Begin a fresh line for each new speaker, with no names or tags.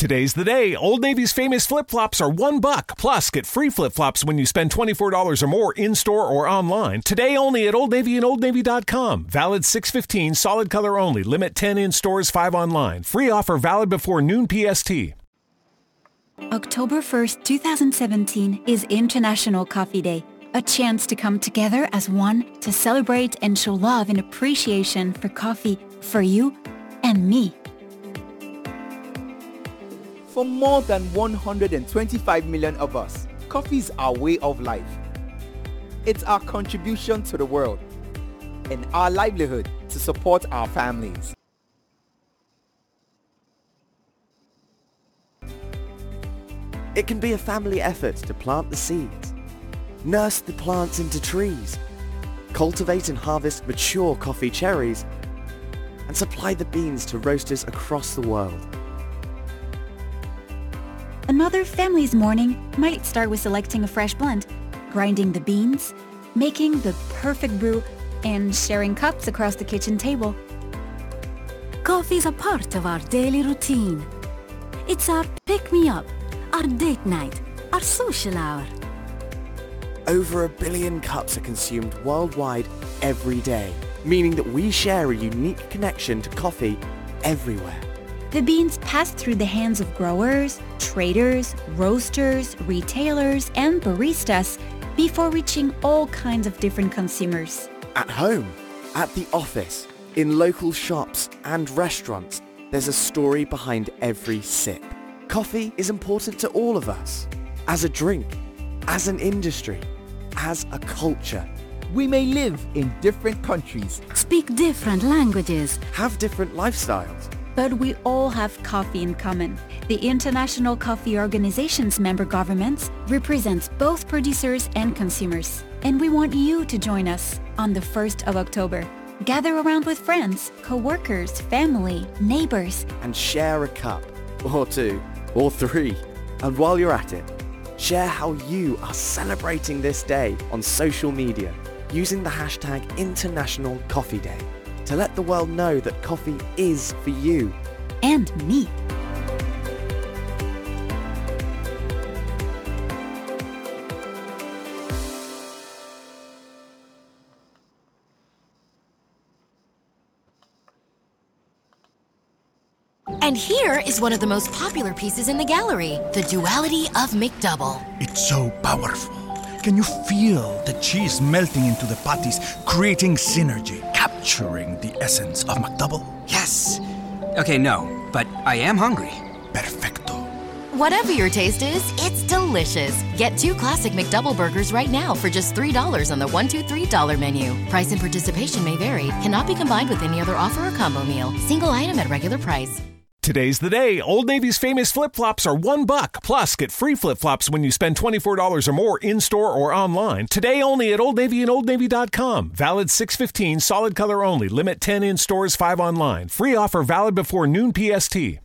Today's the day. Old Navy's famous flip flops are one buck. Plus, get free flip flops when you spend $24 or more in store or online. Today only at Old Navy and OldNavy.com. Valid 615, solid color only. Limit 10 in stores, 5 online. Free offer valid before noon PST.
October 1st, 2017 is International Coffee Day, a chance to come together as one to celebrate and show love and appreciation for coffee for you and me.
For more than 125 million of us, coffee is our way of life. It's our contribution to the world and our livelihood to support our families.
It can be a family effort to plant the seeds, nurse the plants into trees, cultivate and harvest mature coffee cherries, and supply the beans to roasters across the world.
Another family's morning might start with selecting a fresh blend, grinding the beans, making the perfect brew, and sharing cups across the kitchen table.
Coffee's a part of our daily routine. It's our pick-me-up, our date night, our social hour.
Over a billion cups are consumed worldwide every day, meaning that we share a unique connection to coffee everywhere.
The beans pass through the hands of growers, traders, roasters, retailers, and baristas before reaching all kinds of different consumers.
At home, at the office, in local shops and restaurants, there's a story behind every sip. Coffee is important to all of us. As a drink, as an industry, as a culture.
We may live in different countries,
Speak different languages.
Have different lifestyles.
But we all have coffee in common. The International Coffee Organization's member governments represents both producers and consumers. And we want you to join us on the 1st of October. Gather around with friends, co-workers, family, neighbors,
and share a cup, or two, or three. And while you're at it, share how you are celebrating this day on social media using the hashtag International Coffee Day to let the world know that coffee is for you.
and me.
And here is one of the most popular pieces in the gallery, The Duality of McDouble.
It's so powerful. Can you feel the cheese melting into the patties, creating synergy, capturing the essence of McDouble?
Yes. Okay, no, but I am hungry.
Perfecto.
Whatever your taste is, it's delicious. Get two classic McDouble burgers right now for just $3 on the $1, 2, $3 menu. Price and participation may vary, cannot be combined with any other offer or combo meal. Single item at regular price.
Today's the day. Old Navy's famous flip flops are one buck. Plus, get free flip flops when you spend $24 or more in store or online. Today only at Old Navy and Old OldNavy.com. Valid 615, solid color only. Limit 10 in stores, 5 online. Free offer valid before noon PST.